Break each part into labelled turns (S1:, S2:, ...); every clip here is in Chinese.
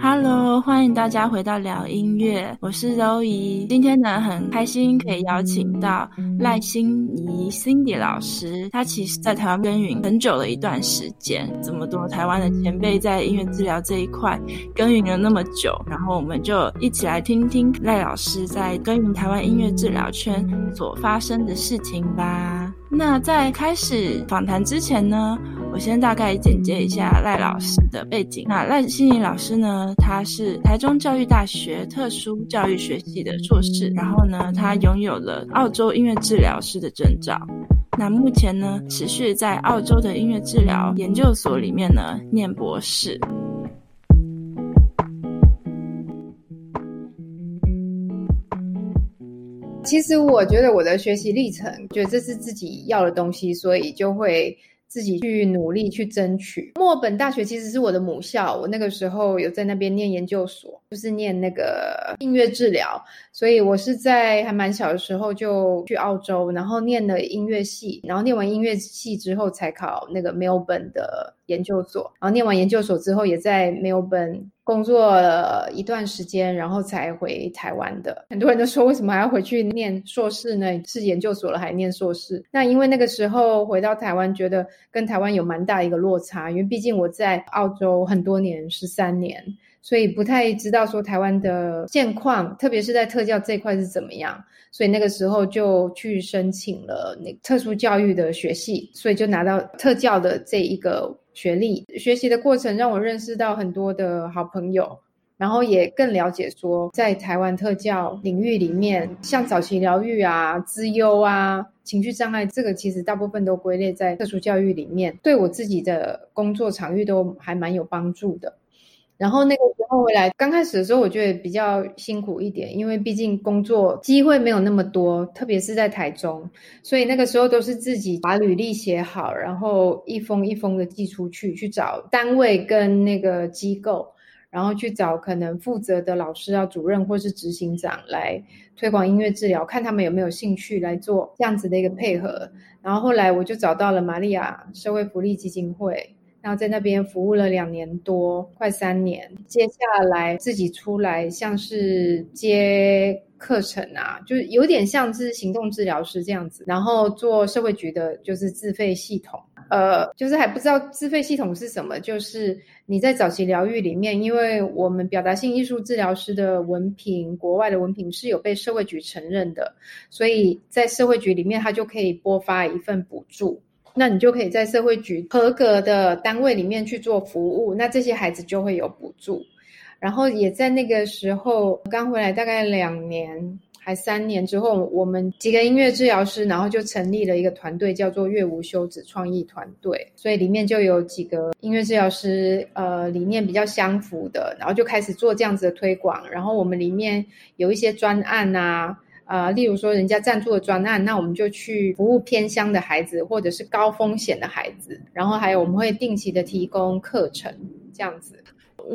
S1: Hello，欢迎大家回到聊音乐，我是柔怡。今天呢，很开心可以邀请到赖欣怡 Cindy 老师。她其实在台湾耕耘很久了一段时间，这么多台湾的前辈在音乐治疗这一块耕耘了那么久，然后我们就一起来听听赖老师在耕耘台湾音乐治疗圈所发生的事情吧。那在开始访谈之前呢，我先大概简介一下赖老师的背景。那赖心怡老师呢，他是台中教育大学特殊教育学系的硕士，然后呢，他拥有了澳洲音乐治疗师的证照。那目前呢，持续在澳洲的音乐治疗研究所里面呢，念博士。
S2: 其实我觉得我的学习历程，觉得这是自己要的东西，所以就会自己去努力去争取。墨尔本大学其实是我的母校，我那个时候有在那边念研究所，就是念那个音乐治疗，所以我是在还蛮小的时候就去澳洲，然后念了音乐系，然后念完音乐系之后才考那个墨尔本的研究所，然后念完研究所之后也在墨尔本。工作了一段时间，然后才回台湾的。很多人都说，为什么还要回去念硕士呢？是研究所了还念硕士？那因为那个时候回到台湾，觉得跟台湾有蛮大一个落差，因为毕竟我在澳洲很多年，十三年，所以不太知道说台湾的现况，特别是在特教这块是怎么样。所以那个时候就去申请了那特殊教育的学系，所以就拿到特教的这一个。学历学习的过程让我认识到很多的好朋友，然后也更了解说，在台湾特教领域里面，像早期疗愈啊、资优啊、情绪障碍，这个其实大部分都归类在特殊教育里面，对我自己的工作场域都还蛮有帮助的。然后那个时候回来，刚开始的时候我觉得比较辛苦一点，因为毕竟工作机会没有那么多，特别是在台中，所以那个时候都是自己把履历写好，然后一封一封的寄出去，去找单位跟那个机构，然后去找可能负责的老师啊、主任或是执行长来推广音乐治疗，看他们有没有兴趣来做这样子的一个配合。然后后来我就找到了玛利亚社会福利基金会。然后在那边服务了两年多，快三年。接下来自己出来，像是接课程啊，就是有点像是行动治疗师这样子。然后做社会局的，就是自费系统。呃，就是还不知道自费系统是什么。就是你在早期疗愈里面，因为我们表达性艺术治疗师的文凭，国外的文凭是有被社会局承认的，所以在社会局里面，他就可以拨发一份补助。那你就可以在社会局合格的单位里面去做服务，那这些孩子就会有补助。然后也在那个时候刚回来，大概两年还三年之后，我们几个音乐治疗师，然后就成立了一个团队，叫做乐无休止创意团队。所以里面就有几个音乐治疗师，呃，理念比较相符的，然后就开始做这样子的推广。然后我们里面有一些专案啊。呃，例如说人家赞助的专案，那我们就去服务偏乡的孩子，或者是高风险的孩子。然后还有我们会定期的提供课程，这样子。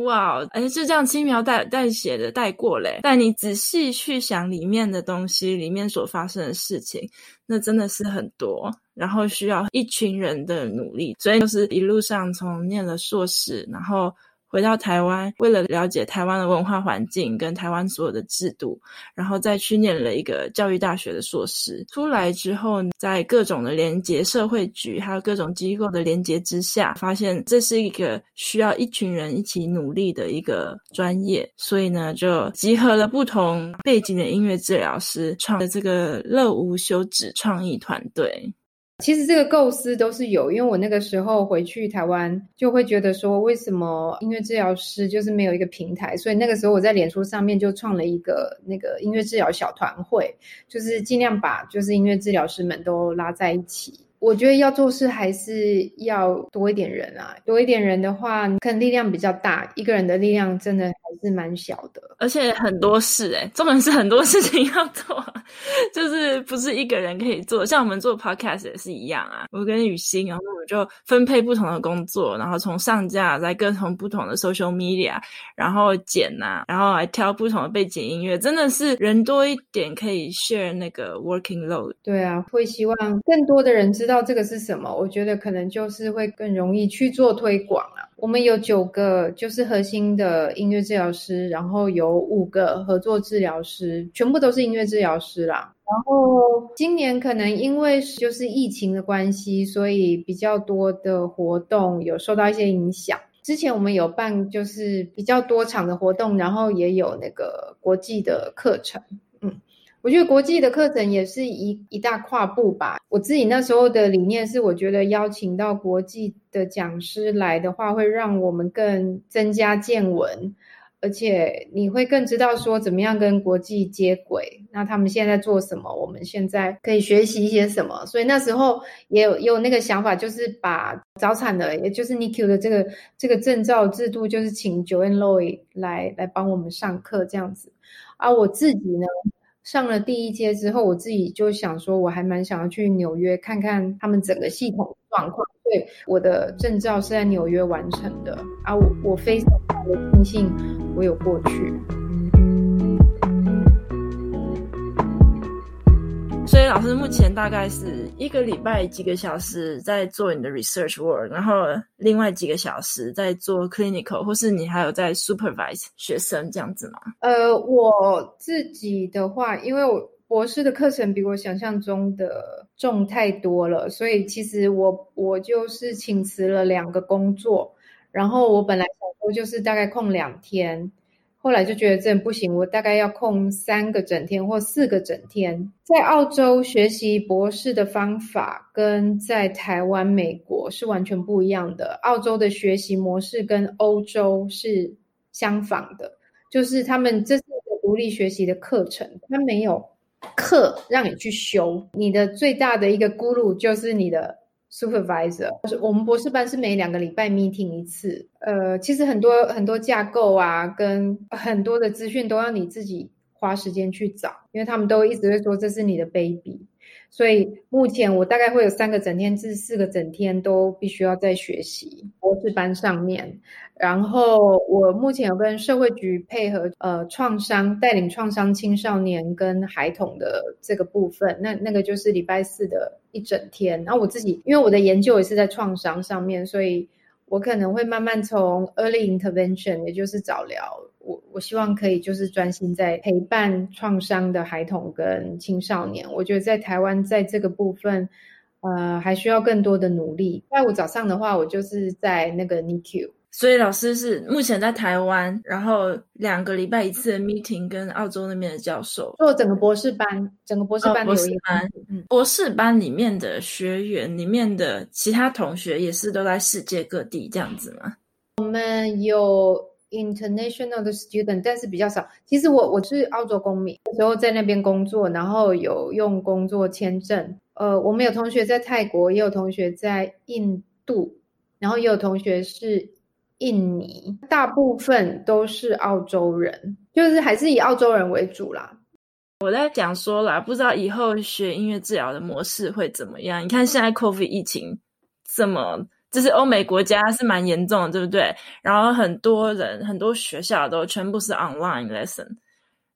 S1: 哇，而且是这样轻描淡淡写的带过嘞。但你仔细去想里面的东西，里面所发生的事情，那真的是很多，然后需要一群人的努力。所以就是一路上从念了硕士，然后。回到台湾，为了了解台湾的文化环境跟台湾所有的制度，然后再去念了一个教育大学的硕士。出来之后，在各种的连结社会局，还有各种机构的连结之下，发现这是一个需要一群人一起努力的一个专业。所以呢，就集合了不同背景的音乐治疗师，创了这个乐无休止创意团队。
S2: 其实这个构思都是有，因为我那个时候回去台湾，就会觉得说，为什么音乐治疗师就是没有一个平台？所以那个时候我在脸书上面就创了一个那个音乐治疗小团会，就是尽量把就是音乐治疗师们都拉在一起。我觉得要做事还是要多一点人啊，多一点人的话，可能力量比较大，一个人的力量真的还是蛮小的，
S1: 而且很多事诶，重点是很多事情要做，就是不是一个人可以做。像我们做 podcast 也是一样啊，我跟雨欣，然后我们就分配不同的工作，然后从上架在各种不同的 social media，然后剪啊，然后还挑不同的背景音乐，真的是人多一点可以 share 那个 working load。
S2: 对啊，会希望更多的人知道。道这个是什么，我觉得可能就是会更容易去做推广啊。我们有九个就是核心的音乐治疗师，然后有五个合作治疗师，全部都是音乐治疗师啦。然后今年可能因为就是疫情的关系，所以比较多的活动有受到一些影响。之前我们有办就是比较多场的活动，然后也有那个国际的课程。我觉得国际的课程也是一一大跨步吧。我自己那时候的理念是，我觉得邀请到国际的讲师来的话，会让我们更增加见闻。而且你会更知道说怎么样跟国际接轨，那他们现在在做什么？我们现在可以学习一些什么？所以那时候也有也有那个想法，就是把早产的，也就是 NICU 的这个这个证照制度，就是请 Joanne Loy 来来帮我们上课这样子。而、啊、我自己呢，上了第一阶之后，我自己就想说，我还蛮想要去纽约看看他们整个系统状况。对，我的证照是在纽约完成的啊，我我非常的庆幸我有过去。
S1: 所以老师目前大概是一个礼拜几个小时在做你的 research work，然后另外几个小时在做 clinical，或是你还有在 supervise 学生这样子吗？
S2: 呃，我自己的话，因为我。博士的课程比我想象中的重太多了，所以其实我我就是请辞了两个工作，然后我本来想说就是大概空两天，后来就觉得真的不行，我大概要空三个整天或四个整天。在澳洲学习博士的方法跟在台湾、美国是完全不一样的。澳洲的学习模式跟欧洲是相仿的，就是他们这是一个独立学习的课程，他没有。课让你去修，你的最大的一个 guru 就是你的 supervisor 就是。我们博士班是每两个礼拜 meeting 一次，呃，其实很多很多架构啊，跟很多的资讯都要你自己花时间去找，因为他们都一直会说这是你的 baby。所以目前我大概会有三个整天至四个整天都必须要在学习博士班上面。然后我目前有跟社会局配合，呃，创伤带领创伤青少年跟孩童的这个部分，那那个就是礼拜四的一整天。然后我自己因为我的研究也是在创伤上面，所以我可能会慢慢从 early intervention，也就是早疗。我我希望可以就是专心在陪伴创伤的孩童跟青少年。我觉得在台湾在这个部分，呃，还需要更多的努力。拜五早上的话，我就是在那个 NICU。
S1: 所以老师是目前在台湾，然后两个礼拜一次的 meeting，跟澳洲那边的教授
S2: 做整个博士班，整个博士班的、哦、博士班，
S1: 嗯，博士班里面的学员里面的其他同学也是都在世界各地这样子吗？
S2: 我们有。International 的 student，但是比较少。其实我我是澳洲公民，时候在那边工作，然后有用工作签证。呃，我们有同学在泰国，也有同学在印度，然后也有同学是印尼，大部分都是澳洲人，就是还是以澳洲人为主啦。
S1: 我在讲说啦，不知道以后学音乐治疗的模式会怎么样？你看现在 COVID 疫情这么。就是欧美国家是蛮严重的，对不对？然后很多人、很多学校都全部是 online lesson。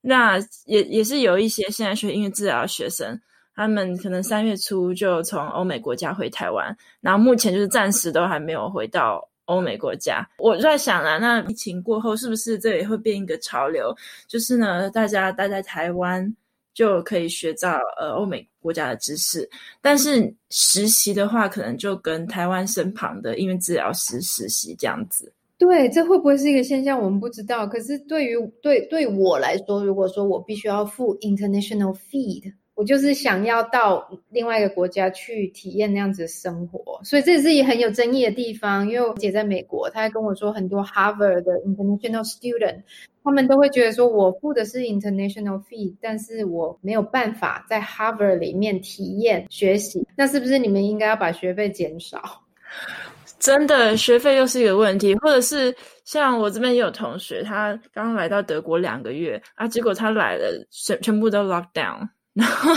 S1: 那也也是有一些现在学音乐治疗的学生，他们可能三月初就从欧美国家回台湾，然后目前就是暂时都还没有回到欧美国家。我就在想啊，那疫情过后是不是这也会变一个潮流？就是呢，大家待在台湾。就可以学到呃欧美国家的知识，但是实习的话，可能就跟台湾身旁的音乐治疗师实习这样子。
S2: 对，这会不会是一个现象？我们不知道。可是对于对对我来说，如果说我必须要付 international fee。我就是想要到另外一个国家去体验那样子的生活，所以这是一很有争议的地方。因为我姐在美国，她还跟我说，很多 Harvard 的 international student，他们都会觉得说，我付的是 international fee，但是我没有办法在 Harvard 里面体验学习。那是不是你们应该要把学费减少？
S1: 真的，学费又是一个问题，或者是像我这边也有同学，他刚来到德国两个月啊，结果他来了，全全部都 lock down。然后，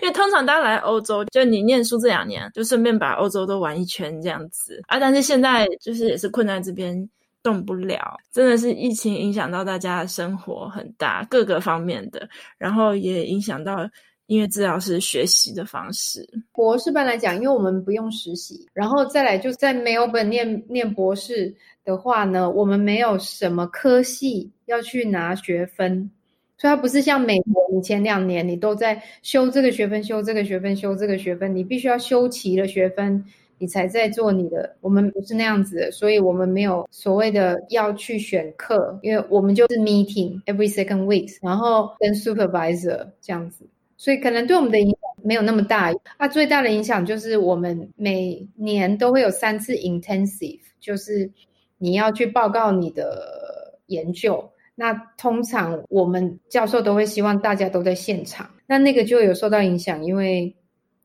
S1: 因为通常大家来欧洲，就你念书这两年，就顺便把欧洲都玩一圈这样子啊。但是现在就是也是困在这边动不了，真的是疫情影响到大家的生活很大，各个方面的，然后也影响到音乐治疗师学习的方式？
S2: 博士班来讲，因为我们不用实习，然后再来就在 Melbourne 念念博士的话呢，我们没有什么科系要去拿学分，所以它不是像美国，你前两年你都在修这个学分、修这个学分、修这个学分，你必须要修齐了学分。你才在做你的，我们不是那样子的，所以我们没有所谓的要去选课，因为我们就是 meeting every second week，然后跟 supervisor 这样子，所以可能对我们的影响没有那么大。啊，最大的影响就是我们每年都会有三次 intensive，就是你要去报告你的研究。那通常我们教授都会希望大家都在现场，那那个就有受到影响，因为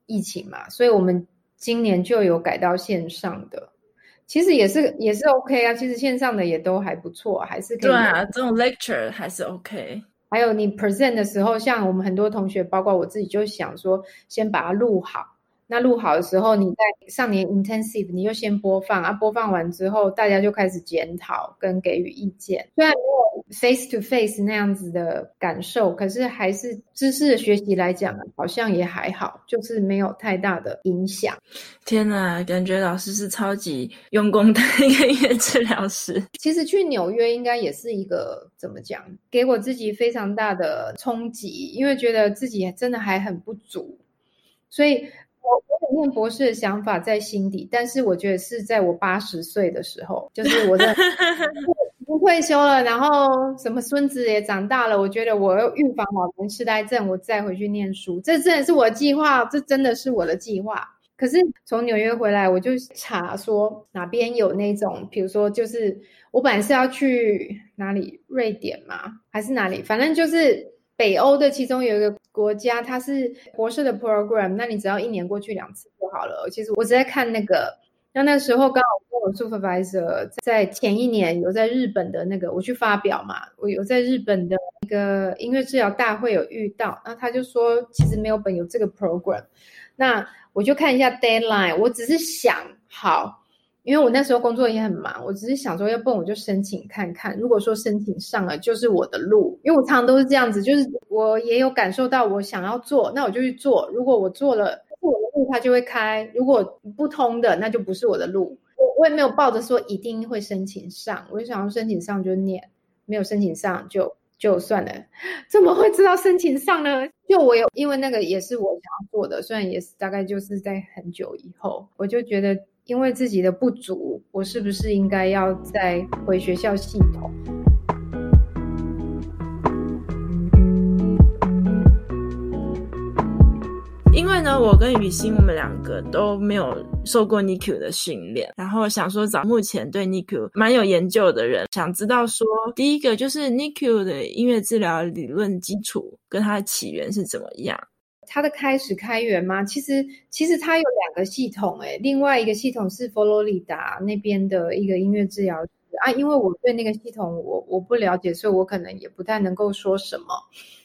S2: 疫情嘛，所以我们。今年就有改到线上的，其实也是也是 OK 啊。其实线上的也都还不错，还是可以。
S1: 对啊，这种 lecture 还是 OK。
S2: 还有你 present 的时候，像我们很多同学，包括我自己，就想说先把它录好。那录好的时候，你在上年 intensive，你就先播放啊，播放完之后，大家就开始检讨跟给予意见。虽然没有 face to face 那样子的感受，可是还是知识的学习来讲，好像也还好，就是没有太大的影响。
S1: 天哪，感觉老师是超级用功的一个音乐治疗师。
S2: 其实去纽约应该也是一个怎么讲，给我自己非常大的冲击，因为觉得自己真的还很不足，所以。我我有念博士的想法在心底，但是我觉得是在我八十岁的时候，就是我的 不退休了，然后什么孙子也长大了，我觉得我要预防老年痴呆症，我再回去念书，这真的是我的计划，这真的是我的计划。可是从纽约回来，我就查说哪边有那种，比如说就是我本来是要去哪里，瑞典吗？还是哪里？反正就是。北欧的其中有一个国家，它是博士的 program，那你只要一年过去两次就好了。其实我只在看那个，那那时候刚好跟我 supervisor 在前一年有在日本的那个，我去发表嘛，我有在日本的一个音乐治疗大会有遇到，那他就说其实没有本有这个 program，那我就看一下 deadline，我只是想好。因为我那时候工作也很忙，我只是想说，要不我就申请看看。如果说申请上了，就是我的路。因为我常常都是这样子，就是我也有感受到我想要做，那我就去做。如果我做了，是我的路，它就会开；如果不通的，那就不是我的路。我我也没有抱着说一定会申请上，我就想要申请上就念，没有申请上就就算了。怎么会知道申请上呢？就我有，因为那个也是我想要做的，虽然也是大概就是在很久以后，我就觉得。因为自己的不足，我是不是应该要再回学校系统？
S1: 因为呢，我跟雨欣我们两个都没有受过 NICU 的训练，然后想说找目前对 NICU 蛮有研究的人，想知道说，第一个就是 NICU 的音乐治疗理论基础跟它的起源是怎么样。
S2: 它的开始开源吗？其实其实它有两个系统，诶，另外一个系统是佛罗里达那边的一个音乐治疗师啊。因为我对那个系统我我不了解，所以我可能也不太能够说什么。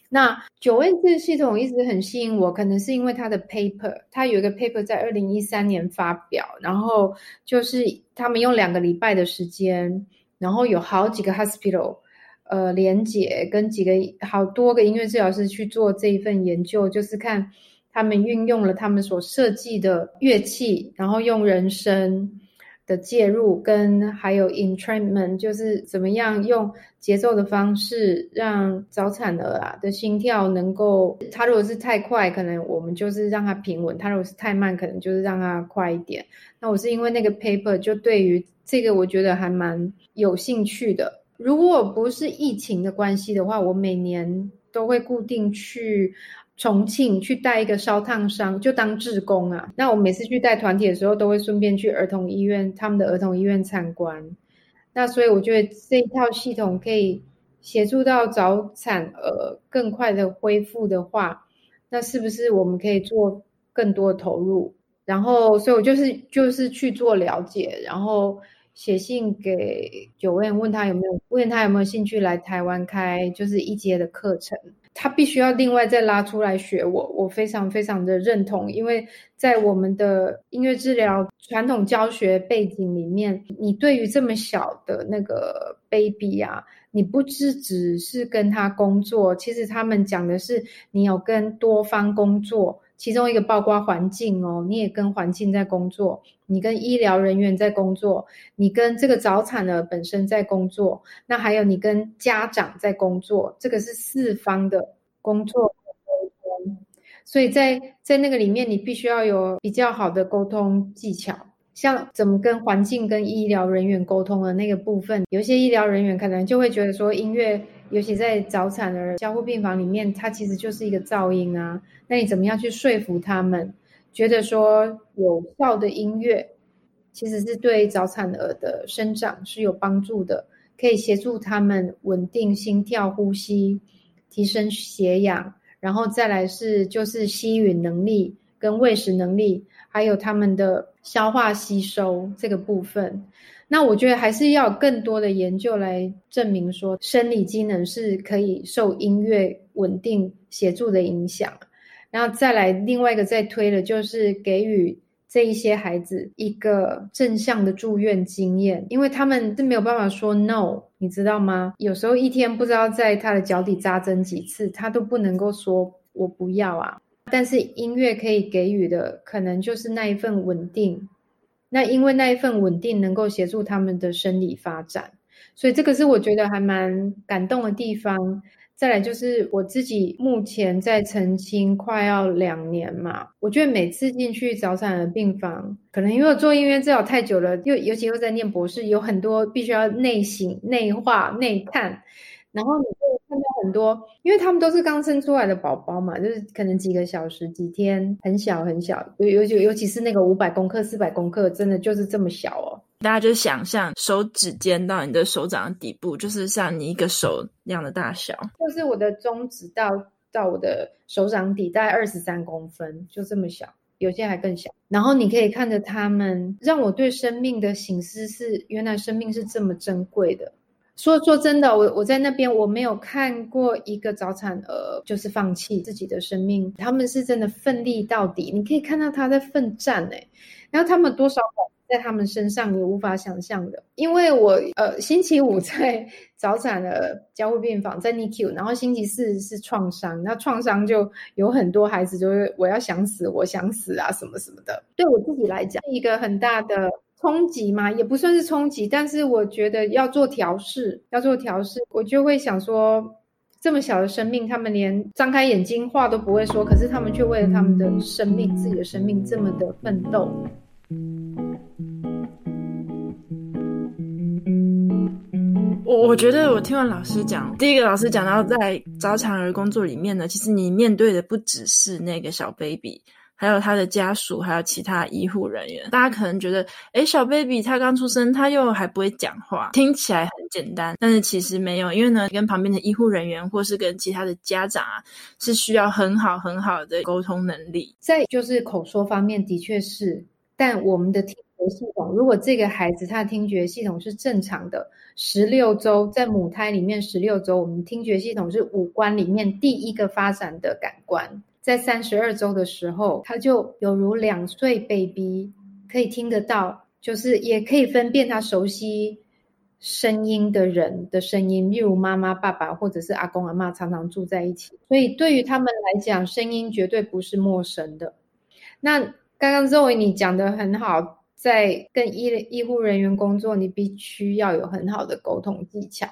S2: 那九 N 字系统一直很吸引我，可能是因为它的 paper，它有一个 paper 在二零一三年发表，然后就是他们用两个礼拜的时间，然后有好几个 hospital。呃，连结跟几个好多个音乐治疗师去做这一份研究，就是看他们运用了他们所设计的乐器，然后用人声的介入，跟还有 entrainment，就是怎么样用节奏的方式让早产儿啊的心跳能够，他如果是太快，可能我们就是让他平稳；他如果是太慢，可能就是让他快一点。那我是因为那个 paper 就对于这个我觉得还蛮有兴趣的。如果不是疫情的关系的话，我每年都会固定去重庆去带一个烧烫伤，就当志工啊。那我每次去带团体的时候，都会顺便去儿童医院，他们的儿童医院参观。那所以我觉得这一套系统可以协助到早产儿更快的恢复的话，那是不是我们可以做更多投入？然后，所以我就是就是去做了解，然后。写信给 Joanne，问他有没有问他有没有兴趣来台湾开就是一阶的课程。他必须要另外再拉出来学我，我非常非常的认同，因为在我们的音乐治疗传统教学背景里面，你对于这么小的那个 baby 啊，你不只只是跟他工作，其实他们讲的是你有跟多方工作，其中一个包括环境哦，你也跟环境在工作，你跟医疗人员在工作，你跟这个早产儿本身在工作，那还有你跟家长在工作，这个是四方的工作沟通，所以在在那个里面，你必须要有比较好的沟通技巧。像怎么跟环境、跟医疗人员沟通的那个部分，有些医疗人员可能就会觉得说，音乐，尤其在早产的加护病房里面，它其实就是一个噪音啊。那你怎么样去说服他们，觉得说有效的音乐其实是对早产儿的生长是有帮助的，可以协助他们稳定心跳、呼吸，提升血氧，然后再来是就是吸吮能力跟喂食能力。还有他们的消化吸收这个部分，那我觉得还是要更多的研究来证明说，生理机能是可以受音乐稳定协助的影响。然后再来另外一个再推的，就是给予这一些孩子一个正向的住院经验，因为他们是没有办法说 no，你知道吗？有时候一天不知道在他的脚底扎针几次，他都不能够说我不要啊。但是音乐可以给予的，可能就是那一份稳定。那因为那一份稳定能够协助他们的生理发展，所以这个是我觉得还蛮感动的地方。再来就是我自己目前在澄清快要两年嘛，我觉得每次进去早产儿病房，可能因为我做音乐治疗太久了，又尤其又在念博士，有很多必须要内省、内化、内看。然后你会看到很多，因为他们都是刚生出来的宝宝嘛，就是可能几个小时、几天，很小很小，尤尤其尤其是那个五百公克、四百公克，真的就是这么小哦。
S1: 大家就想象手指尖到你的手掌的底部，就是像你一个手那样的大小。
S2: 就是我的中指到到我的手掌底，大概二十三公分，就这么小，有些还更小。然后你可以看着他们，让我对生命的醒思是，原来生命是这么珍贵的。说说真的，我我在那边我没有看过一个早产儿就是放弃自己的生命，他们是真的奋力到底。你可以看到他在奋战哎，然后他们多少在他们身上你无法想象的。因为我呃星期五在 早产的交互病房在 NICU，然后星期四是创伤，那创伤就有很多孩子就是我要想死，我想死啊什么什么的。对我自己来讲，一个很大的。冲击嘛，也不算是冲击，但是我觉得要做调试，要做调试，我就会想说，这么小的生命，他们连张开眼睛话都不会说，可是他们却为了他们的生命，自己的生命这么的奋斗。
S1: 我我觉得我听完老师讲，第一个老师讲到在早产儿工作里面呢，其实你面对的不只是那个小 baby。还有他的家属，还有其他医护人员，大家可能觉得，诶，小 baby 他刚出生，他又还不会讲话，听起来很简单，但是其实没有，因为呢，跟旁边的医护人员或是跟其他的家长啊，是需要很好很好的沟通能力。
S2: 再就是口说方面，的确是，但我们的听觉系统，如果这个孩子他的听觉系统是正常的，十六周在母胎里面十六周，我们听觉系统是五官里面第一个发展的感官。在三十二周的时候，他就犹如两岁 baby，可以听得到，就是也可以分辨他熟悉声音的人的声音，例如妈妈、爸爸或者是阿公阿嬷常常住在一起，所以对于他们来讲，声音绝对不是陌生的。那刚刚 Zoe 你讲的很好，在跟医医护人员工作，你必须要有很好的沟通技巧，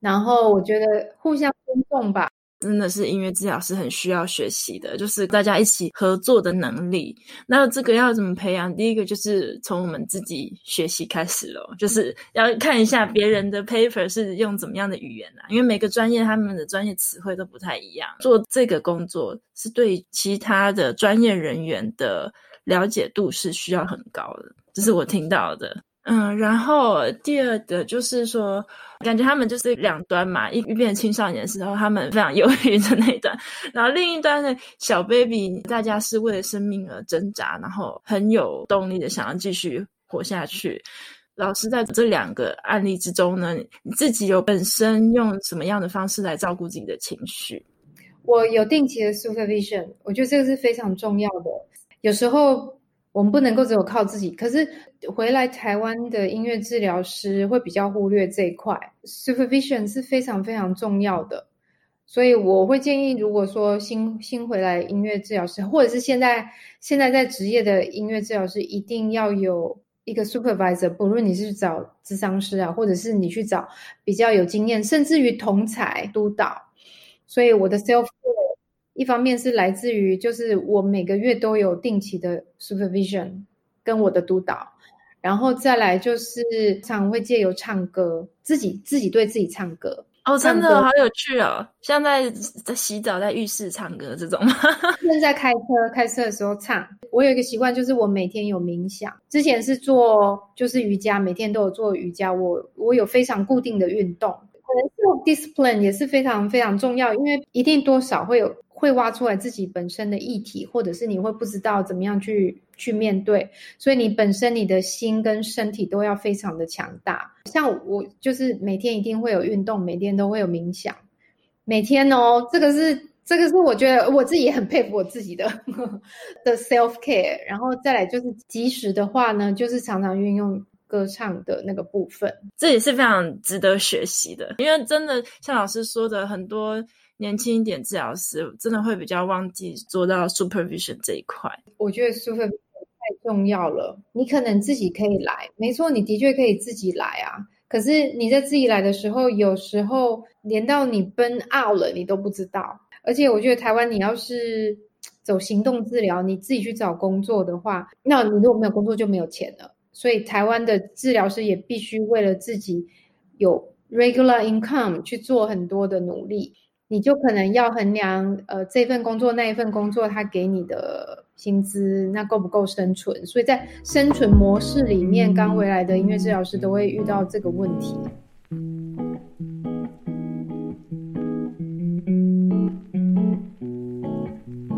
S2: 然后我觉得互相尊重吧。
S1: 真的是音乐治疗师很需要学习的，就是大家一起合作的能力。那这个要怎么培养？第一个就是从我们自己学习开始咯，就是要看一下别人的 paper 是用怎么样的语言啊，因为每个专业他们的专业词汇都不太一样。做这个工作是对其他的专业人员的了解度是需要很高的，这是我听到的。嗯，然后第二个就是说，感觉他们就是两端嘛，一一边青少年的时候，他们非常忧郁的那一端，然后另一端的小 baby，大家是为了生命而挣扎，然后很有动力的想要继续活下去。老师在这两个案例之中呢，你自己有本身用什么样的方式来照顾自己的情绪？
S2: 我有定期的 supervision，我觉得这个是非常重要的。有时候我们不能够只有靠自己，可是回来台湾的音乐治疗师会比较忽略这一块，supervision 是非常非常重要的。所以我会建议，如果说新新回来音乐治疗师，或者是现在现在在职业的音乐治疗师，一定要有一个 supervisor，不论你是找咨商师啊，或者是你去找比较有经验，甚至于同侪督导。所以我的 self 一方面是来自于，就是我每个月都有定期的 supervision 跟我的督导，然后再来就是常会借由唱歌，自己自己对自己唱歌。
S1: 哦，真的好有趣哦！像在在洗澡、在浴室唱歌这种吗？
S2: 正在开车开车的时候唱。我有一个习惯，就是我每天有冥想。之前是做就是瑜伽，每天都有做瑜伽。我我有非常固定的运动，可可能这种 discipline 也是非常非常重要，因为一定多少会有。会挖出来自己本身的议题，或者是你会不知道怎么样去去面对，所以你本身你的心跟身体都要非常的强大。像我就是每天一定会有运动，每天都会有冥想，每天哦，这个是这个是我觉得我自己也很佩服我自己的的 self care。然后再来就是即时的话呢，就是常常运用歌唱的那个部分，
S1: 这也是非常值得学习的，因为真的像老师说的很多。年轻一点治疗师真的会比较忘记做到 supervision 这一块。
S2: 我觉得 supervision 太重要了。你可能自己可以来，没错，你的确可以自己来啊。可是你在自己来的时候，有时候连到你 burn out 了，你都不知道。而且我觉得台湾，你要是走行动治疗，你自己去找工作的话，那你如果没有工作就没有钱了。所以台湾的治疗师也必须为了自己有 regular income 去做很多的努力。你就可能要衡量，呃，这份工作那一份工作，他给你的薪资那够不够生存？所以在生存模式里面，刚回来的音乐治疗师都会遇到这个问题。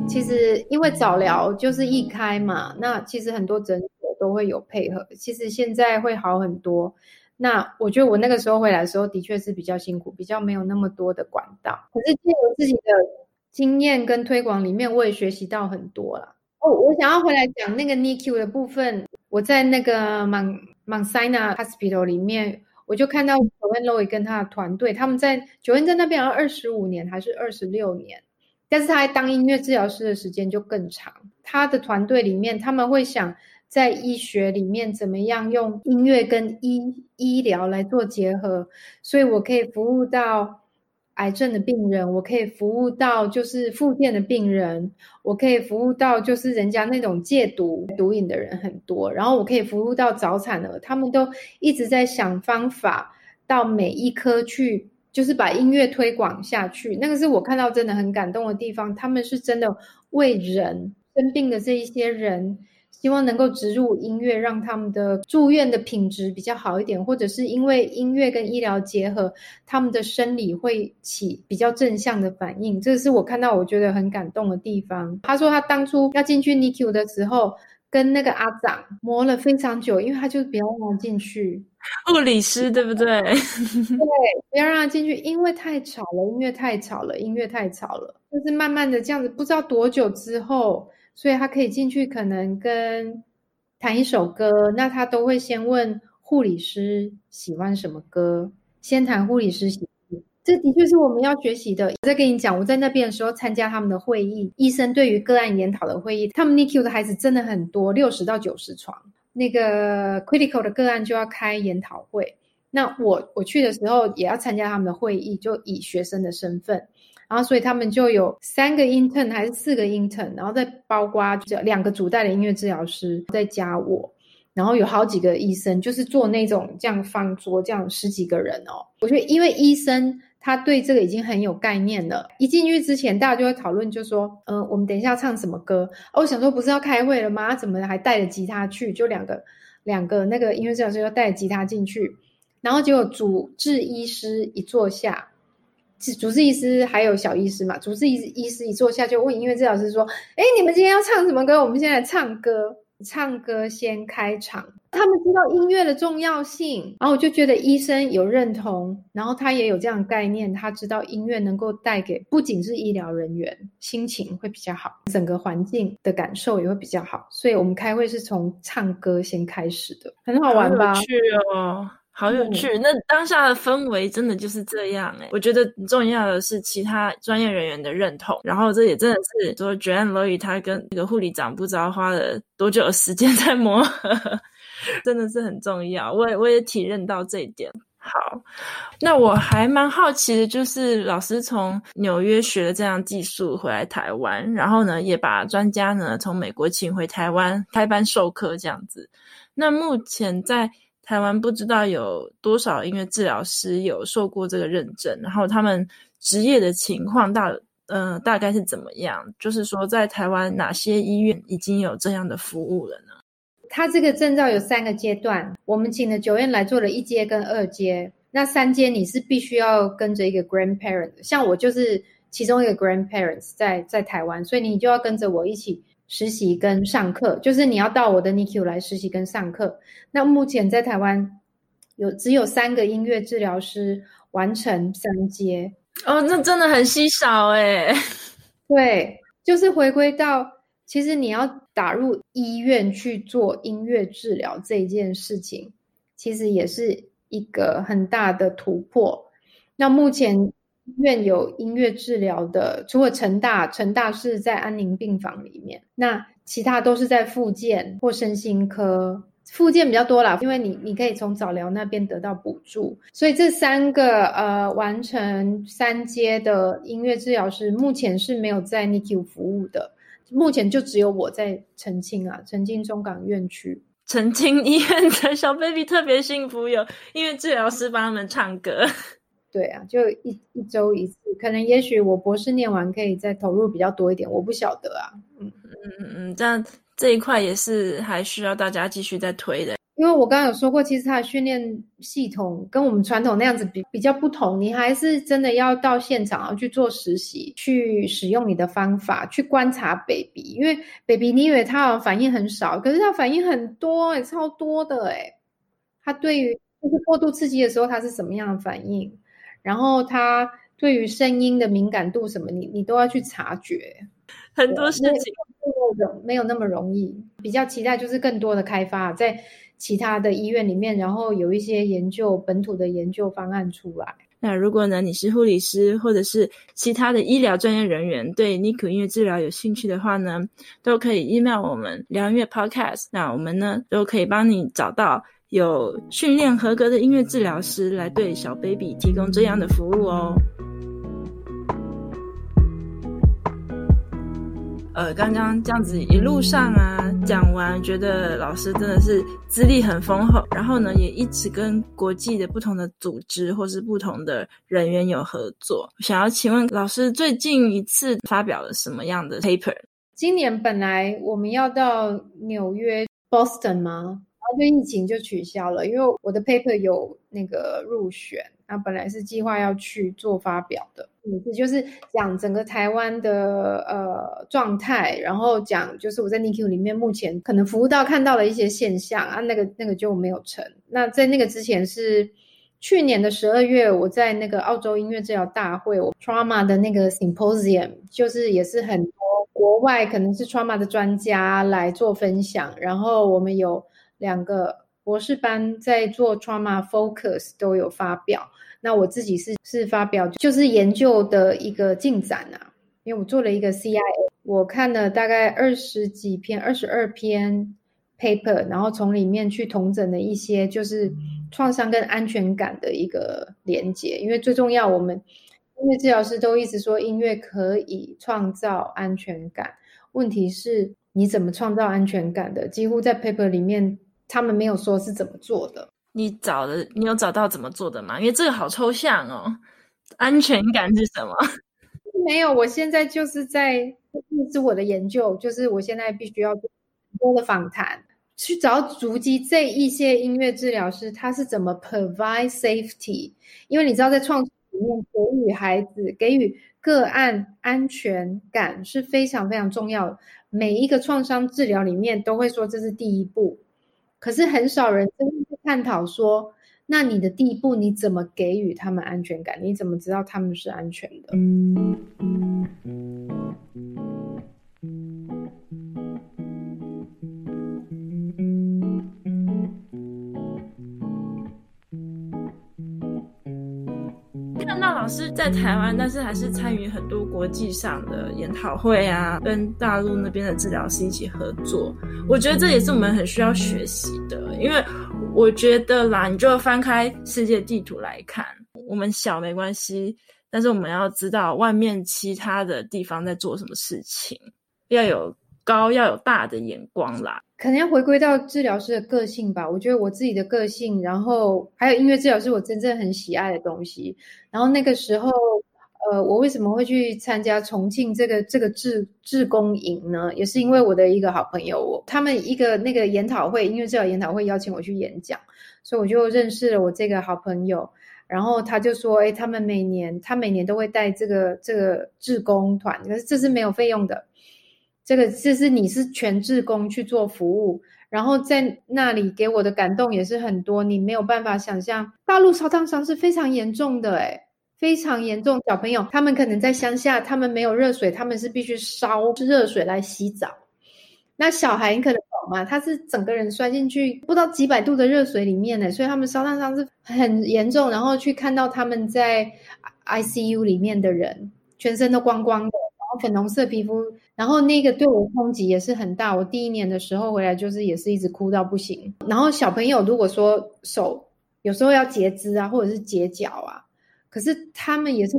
S2: 其实因为早疗就是一开嘛，那其实很多诊所都会有配合。其实现在会好很多。那我觉得我那个时候回来的时候，的确是比较辛苦，比较没有那么多的管道。可是借由自己的经验跟推广里面，我也学习到很多了。哦，我想要回来讲那个 NICU 的部分。我在那个 Mount Mount Sinai Hospital 里面，我就看到 Joan Lowy 跟他的团队，他们在 Joanne 在那边二十五年还是二十六年，但是他还当音乐治疗师的时间就更长。他的团队里面，他们会想。在医学里面，怎么样用音乐跟医医疗来做结合？所以我可以服务到癌症的病人，我可以服务到就是复健的病人，我可以服务到就是人家那种戒毒毒瘾的人很多，然后我可以服务到早产儿，他们都一直在想方法到每一科去，就是把音乐推广下去。那个是我看到真的很感动的地方，他们是真的为人生病的这一些人。希望能够植入音乐，让他们的住院的品质比较好一点，或者是因为音乐跟医疗结合，他们的生理会起比较正向的反应。这是我看到我觉得很感动的地方。他说他当初要进去 NICU 的时候，跟那个阿长磨了非常久，因为他就不要让他进去。
S1: 护理师对不对？对，
S2: 不要让他进去，因为太吵了，音乐太吵了，音乐太吵了。就是慢慢的这样子，不知道多久之后。所以他可以进去，可能跟弹一首歌，那他都会先问护理师喜欢什么歌，先谈护理师喜欢。这的确是我们要学习的。我再跟你讲，我在那边的时候参加他们的会议，医生对于个案研讨的会议，他们 NICU 的孩子真的很多，六十到九十床，那个 critical 的个案就要开研讨会。那我我去的时候也要参加他们的会议，就以学生的身份。然后，所以他们就有三个 intern 还是四个 intern，然后再包括就两个主带的音乐治疗师，再加我，然后有好几个医生，就是做那种这样方桌这样十几个人哦。我觉得，因为医生他对这个已经很有概念了，一进去之前大家就会讨论，就说，嗯，我们等一下要唱什么歌？哦，我想说不是要开会了吗？怎么还带着吉他去？就两个两个那个音乐治疗师要带着吉他进去，然后结果主治医师一坐下。主治医师还有小医师嘛？主治医医师一坐下就问音乐治疗师说：“哎，你们今天要唱什么歌？我们现在唱歌，唱歌先开场。他们知道音乐的重要性，然后我就觉得医生有认同，然后他也有这样的概念，他知道音乐能够带给不仅是医疗人员心情会比较好，整个环境的感受也会比较好，所以我们开会是从唱歌先开始的，很好玩吧？
S1: 去哦。好有趣，嗯、那当下的氛围真的就是这样哎、欸。我觉得重要的是其他专业人员的认同，然后这也真的是说，Joanne Lowy 他跟那个护理长不知道花了多久的时间在磨合，真的是很重要。我也我也体认到这一点。好，那我还蛮好奇的，就是老师从纽约学了这样技术回来台湾，然后呢，也把专家呢从美国请回台湾开班授课这样子。那目前在台湾不知道有多少音乐治疗师有受过这个认证，然后他们职业的情况大，呃，大概是怎么样？就是说，在台湾哪些医院已经有这样的服务了呢？
S2: 他这个证照有三个阶段，我们请了九院来做了一阶跟二阶。那三阶你是必须要跟着一个 grandparent，像我就是其中一个 grandparents 在在台湾，所以你就要跟着我一起。实习跟上课，就是你要到我的 NICU 来实习跟上课。那目前在台湾有只有三个音乐治疗师完成三阶
S1: 哦，那真的很稀少诶。
S2: 对，就是回归到，其实你要打入医院去做音乐治疗这件事情，其实也是一个很大的突破。那目前。院有音乐治疗的，除了成大，成大是在安宁病房里面，那其他都是在复健或身心科，复健比较多啦，因为你你可以从早疗那边得到补助，所以这三个呃完成三阶的音乐治疗师，目前是没有在 NICU 服务的，目前就只有我在澄清啊，澄清中港院区，
S1: 澄清医院的小 baby 特别幸福，有音乐治疗师帮他们唱歌。
S2: 对啊，就一一周一次，可能也许我博士念完可以再投入比较多一点，我不晓得啊。
S1: 嗯嗯嗯嗯，这样这一块也是还需要大家继续再推的。
S2: 因为我刚刚有说过，其实它的训练系统跟我们传统那样子比比较不同，你还是真的要到现场要去做实习，去使用你的方法去观察 baby，因为 baby 你以为他反应很少，可是他反应很多，欸，超多的诶，他对于就是过度刺激的时候，他是什么样的反应？然后他对于声音的敏感度什么，你你都要去察觉，
S1: 很多事情
S2: 没有没有那么容易。比较期待就是更多的开发在其他的医院里面，然后有一些研究本土的研究方案出来。
S1: 那如果呢，你是护理师或者是其他的医疗专业人员，对 NICU 音乐治疗有兴趣的话呢，都可以 email 我们疗音乐 Podcast，那我们呢都可以帮你找到。有训练合格的音乐治疗师来对小 baby 提供这样的服务哦。呃，刚刚这样子一路上啊讲完，觉得老师真的是资历很丰厚，然后呢也一直跟国际的不同的组织或是不同的人员有合作。想要请问老师，最近一次发表了什么样的 paper？
S2: 今年本来我们要到纽约 Boston 吗？然后就疫情就取消了，因为我的 paper 有那个入选，那本来是计划要去做发表的，也是，就是讲整个台湾的呃状态，然后讲就是我在 NICU 里面目前可能服务到看到了一些现象啊，那个那个就没有成。那在那个之前是去年的十二月，我在那个澳洲音乐治疗大会，我 trauma 的那个 symposium，就是也是很多国外可能是 trauma 的专家来做分享，然后我们有。两个博士班在做 trauma focus 都有发表，那我自己是是发表就是研究的一个进展啊，因为我做了一个 CIA，我看了大概二十几篇、二十二篇 paper，然后从里面去统整了一些就是创伤跟安全感的一个连接，因为最重要，我们音乐治疗师都一直说音乐可以创造安全感，问题是你怎么创造安全感的？几乎在 paper 里面。他们没有说是怎么做的，
S1: 你找的，你有找到怎么做的吗？因为这个好抽象哦，安全感是什么？
S2: 没有，我现在就是在，这是我的研究，就是我现在必须要做很多的访谈，去找足迹这一些音乐治疗师他是怎么 provide safety，因为你知道在创作里面给予孩子给予个案安全感是非常非常重要的，每一个创伤治疗里面都会说这是第一步。可是很少人真的去探讨说，那你的第一步你怎么给予他们安全感？你怎么知道他们是安全的？
S1: 老师在台湾，但是还是参与很多国际上的研讨会啊，跟大陆那边的治疗师一起合作。我觉得这也是我们很需要学习的，因为我觉得啦，你就翻开世界地图来看，我们小没关系，但是我们要知道外面其他的地方在做什么事情，要有高，要有大的眼光啦。
S2: 可能要回归到治疗师的个性吧。我觉得我自己的个性，然后还有音乐治疗是我真正很喜爱的东西。然后那个时候，呃，我为什么会去参加重庆这个这个志志工营呢？也是因为我的一个好朋友，我他们一个那个研讨会，音乐治疗研讨会邀请我去演讲，所以我就认识了我这个好朋友。然后他就说：“哎，他们每年他每年都会带这个这个志工团，可是这是没有费用的。”这个就是你是全职工去做服务，然后在那里给我的感动也是很多，你没有办法想象，大陆烧烫伤是非常严重的，诶，非常严重。小朋友他们可能在乡下，他们没有热水，他们是必须烧热水来洗澡。那小孩你可能懂吗？他是整个人摔进去不知道几百度的热水里面呢，所以他们烧烫伤是很严重。然后去看到他们在 ICU 里面的人，全身都光光的。然后粉红色皮肤，然后那个对我冲击也是很大。我第一年的时候回来，就是也是一直哭到不行。然后小朋友如果说手有时候要截肢啊，或者是截脚啊，可是他们也是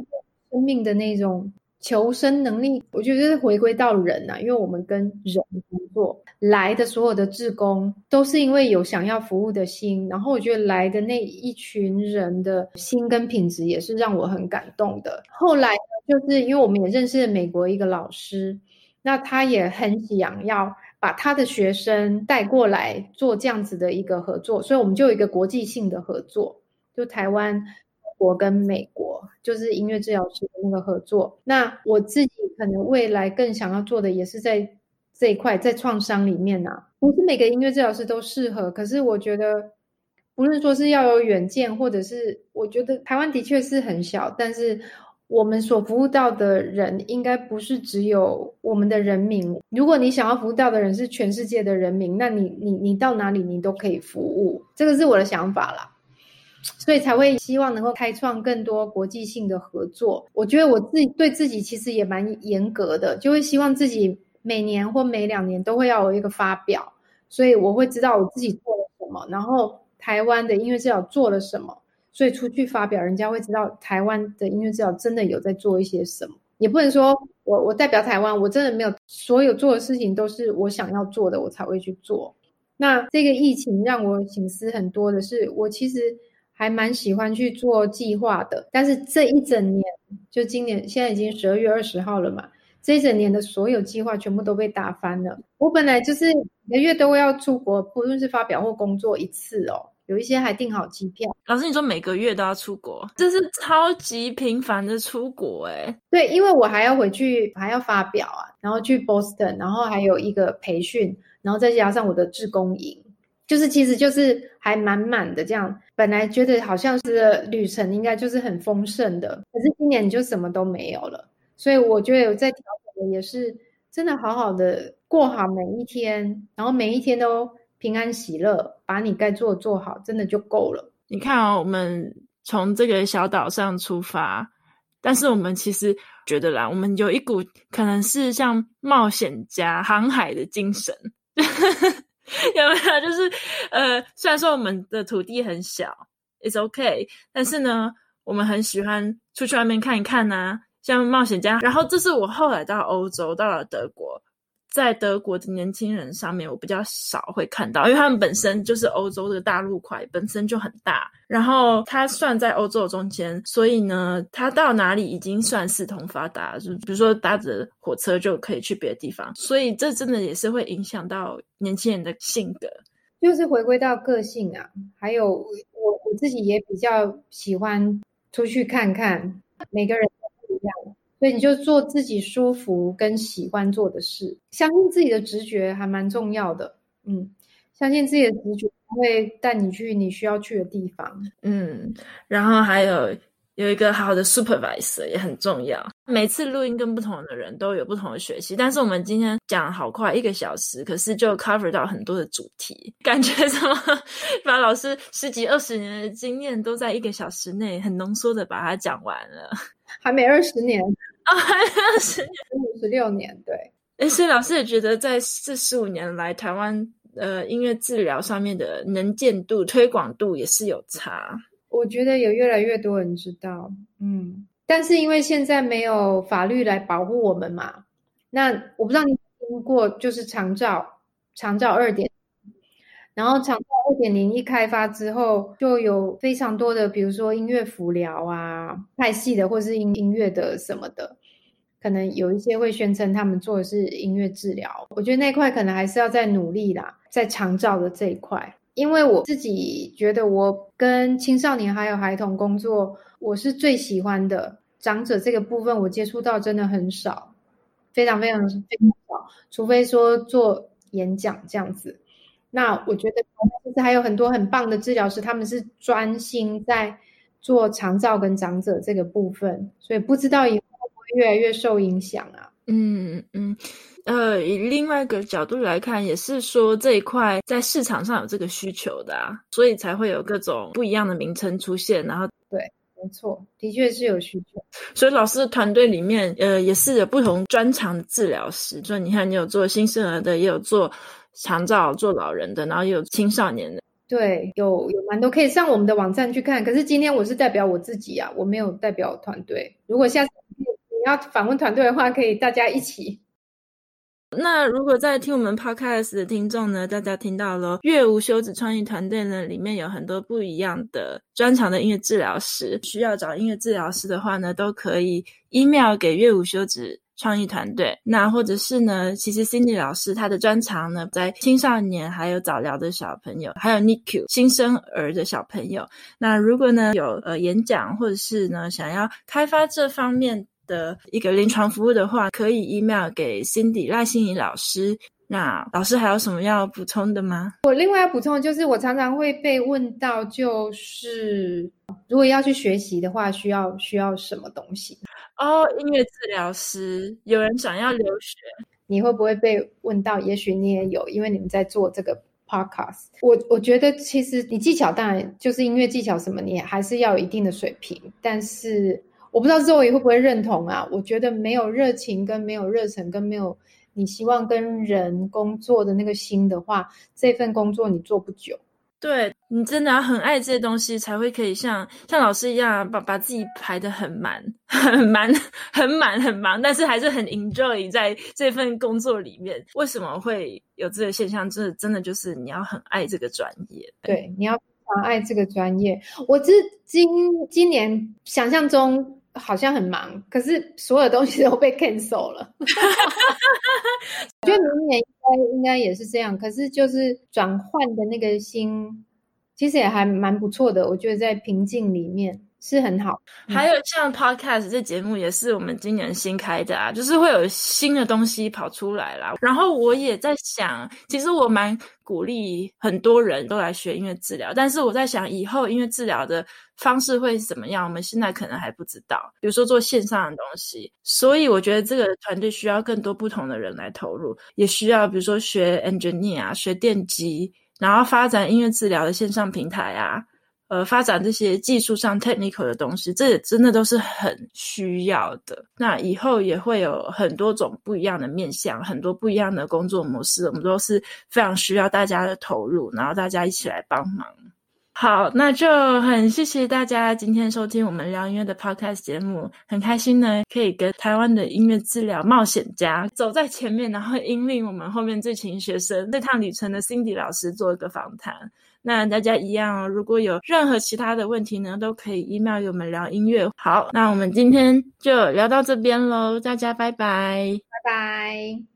S2: 生命的那种求生能力。我觉得是回归到人啊，因为我们跟人工作来的所有的志工，都是因为有想要服务的心。然后我觉得来的那一群人的心跟品质，也是让我很感动的。后来。就是因为我们也认识了美国一个老师，那他也很想要把他的学生带过来做这样子的一个合作，所以我们就有一个国际性的合作，就台湾、中国跟美国，就是音乐治疗师的那个合作。那我自己可能未来更想要做的也是在这一块，在创伤里面啊，不是每个音乐治疗师都适合，可是我觉得不是说是要有远见，或者是我觉得台湾的确是很小，但是。我们所服务到的人，应该不是只有我们的人民。如果你想要服务到的人是全世界的人民，那你你你到哪里你都可以服务。这个是我的想法啦，所以才会希望能够开创更多国际性的合作。我觉得我自己对自己其实也蛮严格的，就会希望自己每年或每两年都会要有一个发表，所以我会知道我自己做了什么，然后台湾的音乐治疗做了什么。所以出去发表，人家会知道台湾的音乐治疗真的有在做一些什么。也不能说我我代表台湾，我真的没有所有做的事情都是我想要做的，我才会去做。那这个疫情让我醒思很多的是，我其实还蛮喜欢去做计划的。但是这一整年，就今年现在已经十二月二十号了嘛，这一整年的所有计划全部都被打翻了。我本来就是每个月都要出国，不论是发表或工作一次哦。有一些还订好机票。
S1: 老师，你说每个月都要出国，这是超级频繁的出国诶。
S2: 对，因为我还要回去，还要发表啊，然后去 Boston，然后还有一个培训，然后再加上我的志工营，就是其实就是还满满的这样。本来觉得好像是旅程应该就是很丰盛的，可是今年就什么都没有了。所以我觉得有在调整的也是真的好好的过好每一天，然后每一天都。平安喜乐，把你该做的做好，真的就够了。
S1: 你看哦，我们从这个小岛上出发，但是我们其实觉得啦，我们有一股可能是像冒险家、航海的精神，有没有？就是呃，虽然说我们的土地很小，it's okay，但是呢，我们很喜欢出去外面看一看呐、像冒险家。然后这是我后来到欧洲，到了德国。在德国的年轻人上面，我比较少会看到，因为他们本身就是欧洲的大陆块本身就很大，然后它算在欧洲中间，所以呢，它到哪里已经算四通发达，就比如说搭着火车就可以去别的地方，所以这真的也是会影响到年轻人的性格，
S2: 就是回归到个性啊，还有我我自己也比较喜欢出去看看，每个人都不一样。所以你就做自己舒服跟喜欢做的事，相信自己的直觉还蛮重要的。嗯，相信自己的直觉会带你去你需要去的地方。
S1: 嗯，然后还有。有一个好的 supervisor 也很重要。每次录音跟不同的人都有不同的学习，但是我们今天讲好快一个小时，可是就 cover 到很多的主题，感觉怎么把老师十几二十年的经验都在一个小时内很浓缩的把它讲完了？
S2: 还没二十年
S1: 啊，十年，
S2: 五十六年，对。
S1: 哎，所以老师也觉得在这十五年来，台湾呃音乐治疗上面的能见度、推广度也是有差。
S2: 我觉得有越来越多人知道，嗯，但是因为现在没有法律来保护我们嘛，那我不知道你听过，就是长照，长照二点，然后长照二点零一开发之后，就有非常多的，比如说音乐辅疗啊，派系的，或是音音乐的什么的，可能有一些会宣称他们做的是音乐治疗，我觉得那块可能还是要再努力啦，在长照的这一块。因为我自己觉得，我跟青少年还有孩童工作，我是最喜欢的。长者这个部分，我接触到真的很少，非常非常非常少，除非说做演讲这样子。那我觉得，其实还有很多很棒的治疗师，他们是专心在做长照跟长者这个部分，所以不知道以后会不会越来越受影响啊？
S1: 嗯嗯。呃，以另外一个角度来看，也是说这一块在市场上有这个需求的啊，所以才会有各种不一样的名称出现。然后，
S2: 对，没错，的确是有需求。
S1: 所以老师的团队里面，呃，也是有不同专长的治疗师。所以你看，你有做新生儿的，也有做长照、做老人的，然后也有青少年的。
S2: 对，有有蛮多可以上我们的网站去看。可是今天我是代表我自己啊，我没有代表团队。如果下次你要访问团队的话，可以大家一起。
S1: 那如果在听我们 podcast 的听众呢，大家听到了乐无休止创意团队呢，里面有很多不一样的专长的音乐治疗师，需要找音乐治疗师的话呢，都可以 email 给乐无休止创意团队。那或者是呢，其实 Cindy 老师她的专长呢，在青少年还有早疗的小朋友，还有 NICU 新生儿的小朋友。那如果呢有呃演讲或者是呢想要开发这方面的一个临床服务的话，可以 email 给 Cindy 赖欣怡老师。那老师还有什么要补充的吗？
S2: 我另外要补充的就是，我常常会被问到，就是如果要去学习的话，需要需要什么东西？
S1: 哦，音乐治疗师，有人想要留学，
S2: 你会不会被问到？也许你也有，因为你们在做这个 podcast。我我觉得其实你技巧当然就是音乐技巧什么，你还是要有一定的水平，但是。我不知道 Zoe 会不会认同啊？我觉得没有热情、跟没有热忱、跟没有你希望跟人工作的那个心的话，这份工作你做不久。
S1: 对，你真的要很爱这些东西，才会可以像像老师一样把把自己排得很满、很满、很满、很忙，但是还是很 enjoy 在这份工作里面。为什么会有这个现象？真的真的就是你要很爱这个专业。
S2: 对，你要非常爱这个专业。我这今今年想象中。好像很忙，可是所有东西都被 cancel 了。我觉得明年应该应该也是这样，可是就是转换的那个心，其实也还蛮不错的。我觉得在平静里面。是很好，
S1: 还有像 Podcast 这节目也是我们今年新开的啊，就是会有新的东西跑出来啦。然后我也在想，其实我蛮鼓励很多人都来学音乐治疗，但是我在想以后音乐治疗的方式会是怎么样，我们现在可能还不知道。比如说做线上的东西，所以我觉得这个团队需要更多不同的人来投入，也需要比如说学 engineer 啊，学电机，然后发展音乐治疗的线上平台啊。呃，发展这些技术上 technical 的东西，这也真的都是很需要的。那以后也会有很多种不一样的面向，很多不一样的工作模式，我们都是非常需要大家的投入，然后大家一起来帮忙。好，那就很谢谢大家今天收听我们疗音乐的 podcast 节目，很开心呢，可以跟台湾的音乐治疗冒险家走在前面，然后引领我们后面这群学生这趟旅程的 Cindy 老师做一个访谈。那大家一样，如果有任何其他的问题呢，都可以 email 给我们聊音乐。好，那我们今天就聊到这边喽，大家拜拜，
S2: 拜拜。